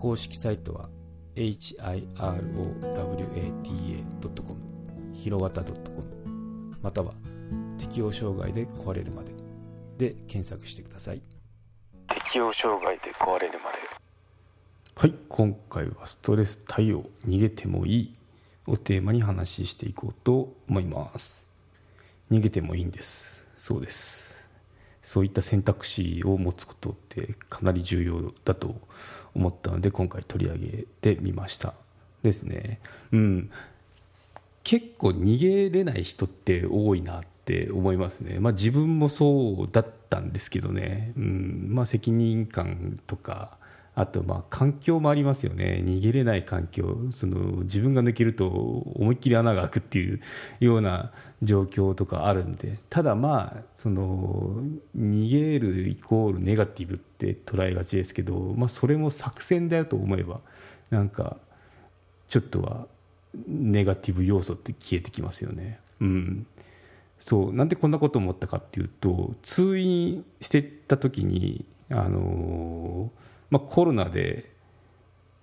公式サイトは hirowata.com ひろわた .com または適応障害で壊れるまで。で検索してください。適応障害で壊れるまで。はい今回はストレス対応逃げてもいいをテーマに話していこうと思います。逃げてもいいんです。そうですそういった選択肢を持つことってかなり重要だと思ったので今回取り上げてみました。ですね。うん。結構逃げれない人って多いなって思いますね、まあ、自分もそうだったんですけどね、うん。まあ、責任感とかあとまあ環境もありますよね。逃げれない環境。その自分が抜けると思いっきり穴が開くっていうような状況とかあるんで。ただまあ逃げるイコールネガティブって捉えがちですけど、まあ、それも作戦だよと思えばなんかちょっとはネガティブ要素って消えてきますよね。うん、そう。なんでこんなこと思ったかっていうと通院してた時にあのーまあ、コロナで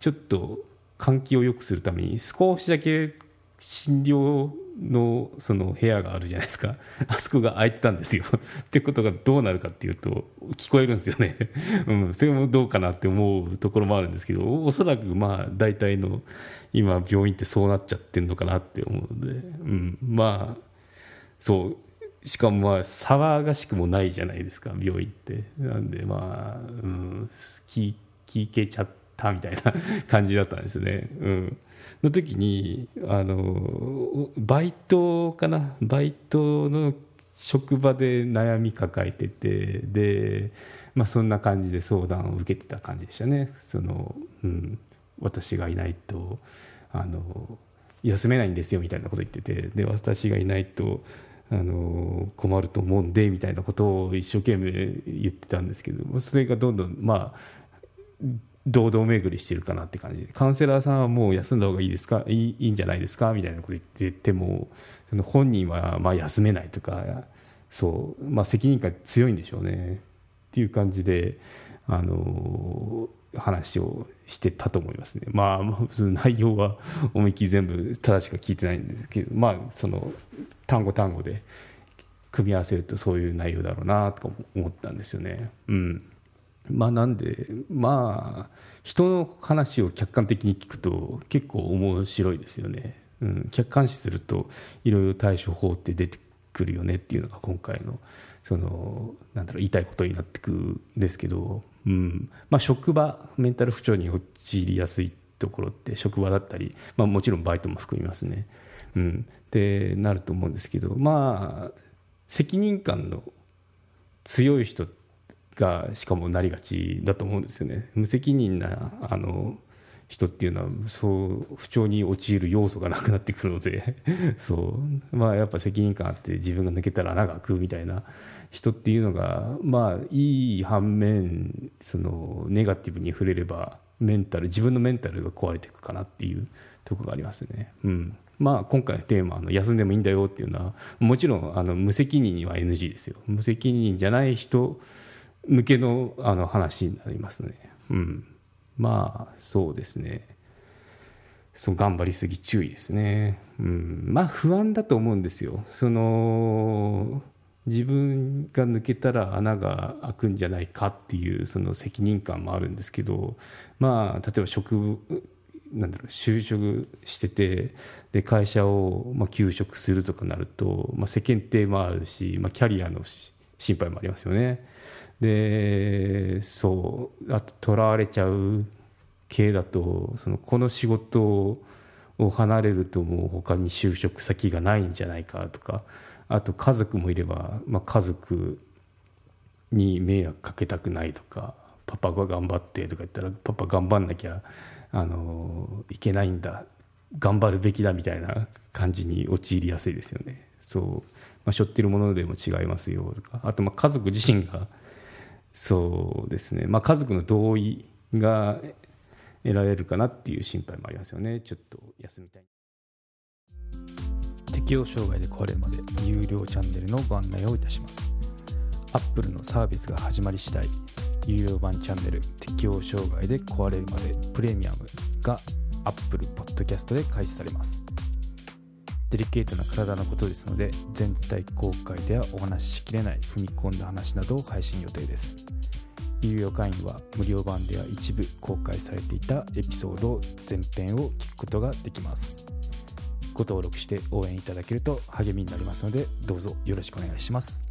ちょっと換気を良くするために少しだけ診療のその部屋があるじゃないですか。あそこが空いてたんですよ。ってことがどうなるかっていうと聞こえるんですよね。うん、それもどうかなって思うところもあるんですけどおそらくまあ大体の今病院ってそうなっちゃってるのかなって思うので、うん、まあそう。しかもまあ騒がしくもないじゃないですか病院って。なんでまあ、うん、聞けちゃったみたいな感じだったんですね。うん。の時にあのバイトかな？バイトの職場で悩み抱えててで、まあ、そんな感じで相談を受けてた感じでしたね。その、うん、私がいないとあの休めないんですよみたいなこと言ってて。で私がいないとあの困ると思うんでみたいなことを一生懸命言ってたんですけどそれがどんどんまあ堂々巡りしてるかなって感じで。カウンセラーさんはもう休んだ方がいいですか？いいいんじゃないですか？みたいなこと言っててもその本人はまあ休めないとかそう、まあ、責任感強いんでしょうね。っていう感じであの話をしてたと思いますね。まあ、その内容は思いっきり全部正しく聞いてないんですけど、まあ、その単語単語で組み合わせるとそういう内容だろうなとか思ったんですよね。うん。まあなんで、まあ、人の話を客観的に聞くと結構面白いですよね。うん、客観視するといろいろ対処法って出てくるよねっていうのが今回のそのなんだろう言いたいことになってくんですけど、うんまあ、職場メンタル不調に陥りやすいところって職場だったり、まあ、もちろんバイトも含みますね。うん、ってなると思うんですけどまあ責任感の強い人がしかもなりがちだと思うんですよね。無責任なあの人っていうのはそう不調に陥る要素がなくなってくるので そうまあやっぱ責任感あって自分が抜けたら穴が開くみたいな人っていうのがまあいい反面そのネガティブに触れればメンタル自分のメンタルが壊れていくかなっていうとこがありますね。うんまあ、今回のテーマの休んでもいいんだよっていうのはもちろんあの無責任には NG ですよ無責任じゃない人向けのあの話になりますね。うん。まあ、そうですね。そう頑張りすぎ注意ですね。うん。まあ、不安だと思うんですよ。その、自分が抜けたら穴が開くんじゃないかっていうその責任感もあるんですけど、まあ、例えば職、なんだろう就職しててで会社をまあ休職するとかなると、まあ、世間体もあるし、まあ、キャリアの心配もありますよね。でそうあととらわれちゃう系だとそのこの仕事を離れるともう他に就職先がないんじゃないかとかあと家族もいれば、まあ、家族に迷惑かけたくないとかパパが頑張ってとか言ったらパパ頑張んなきゃあのいけないんだ頑張るべきだみたいな感じに陥りやすいですよね。そう、まあ、背負ってるものでも違いますよとか。あとま家族自身がそうですね、まあ、家族の同意が得られるかなっていう心配もありますよね。ちょっと休みたい。適応障害で壊れるまで有料チャンネルのご案内をいたします。Apple のサービスが始まり次第有料版チャンネル適応障害で壊れるまでプレミアムが Apple Podcast で開始されます。デリケートな体のことですので全体公開ではお話ししきれない踏み込んだ話などを配信予定です。有料会員は無料版では一部公開されていたエピソード全編を聞くことができます。ご登録して応援いただけると励みになりますのでどうぞよろしくお願いします。